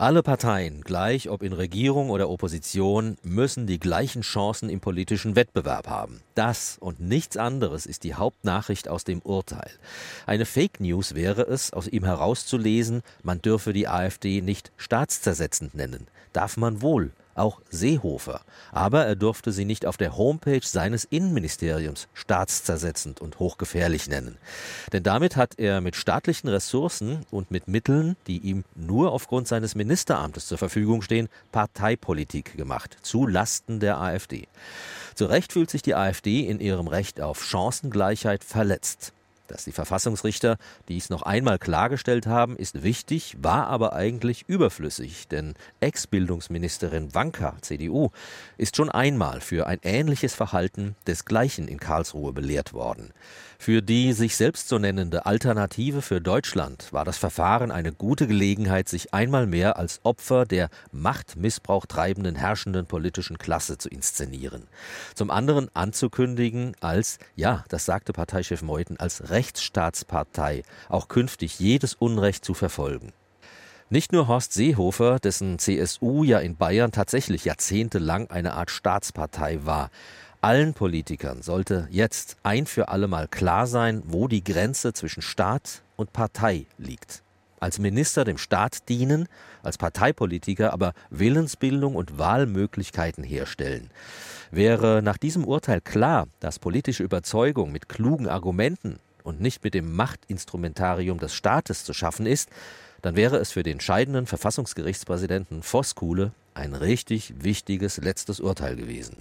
Alle Parteien, gleich ob in Regierung oder Opposition, müssen die gleichen Chancen im politischen Wettbewerb haben. Das und nichts anderes ist die Hauptnachricht aus dem Urteil. Eine Fake News wäre es, aus ihm herauszulesen, man dürfe die AfD nicht staatszersetzend nennen. Darf man wohl, auch Seehofer. Aber er durfte sie nicht auf der Homepage seines Innenministeriums staatszersetzend und hochgefährlich nennen. Denn damit hat er mit staatlichen Ressourcen und mit Mitteln, die ihm nur aufgrund seines Ministeramtes zur Verfügung stehen, Parteipolitik gemacht, zu Lasten der AfD. Zu Recht fühlt sich die AfD in ihrem Recht auf Chancengleichheit verletzt. Dass die Verfassungsrichter dies noch einmal klargestellt haben, ist wichtig, war aber eigentlich überflüssig, denn Ex-Bildungsministerin Wanka, CDU, ist schon einmal für ein ähnliches Verhalten desgleichen in Karlsruhe belehrt worden. Für die sich selbst so nennende Alternative für Deutschland war das Verfahren eine gute Gelegenheit, sich einmal mehr als Opfer der Machtmissbrauch treibenden herrschenden politischen Klasse zu inszenieren. Zum anderen anzukündigen als, ja, das sagte Parteichef Meuthen, als Rechtsstaatspartei auch künftig jedes Unrecht zu verfolgen. Nicht nur Horst Seehofer, dessen CSU ja in Bayern tatsächlich jahrzehntelang eine Art Staatspartei war, allen Politikern sollte jetzt ein für allemal klar sein, wo die Grenze zwischen Staat und Partei liegt. Als Minister dem Staat dienen, als Parteipolitiker aber Willensbildung und Wahlmöglichkeiten herstellen. Wäre nach diesem Urteil klar, dass politische Überzeugung mit klugen Argumenten und nicht mit dem Machtinstrumentarium des Staates zu schaffen ist, dann wäre es für den scheidenden Verfassungsgerichtspräsidenten Voskuhle ein richtig wichtiges letztes Urteil gewesen.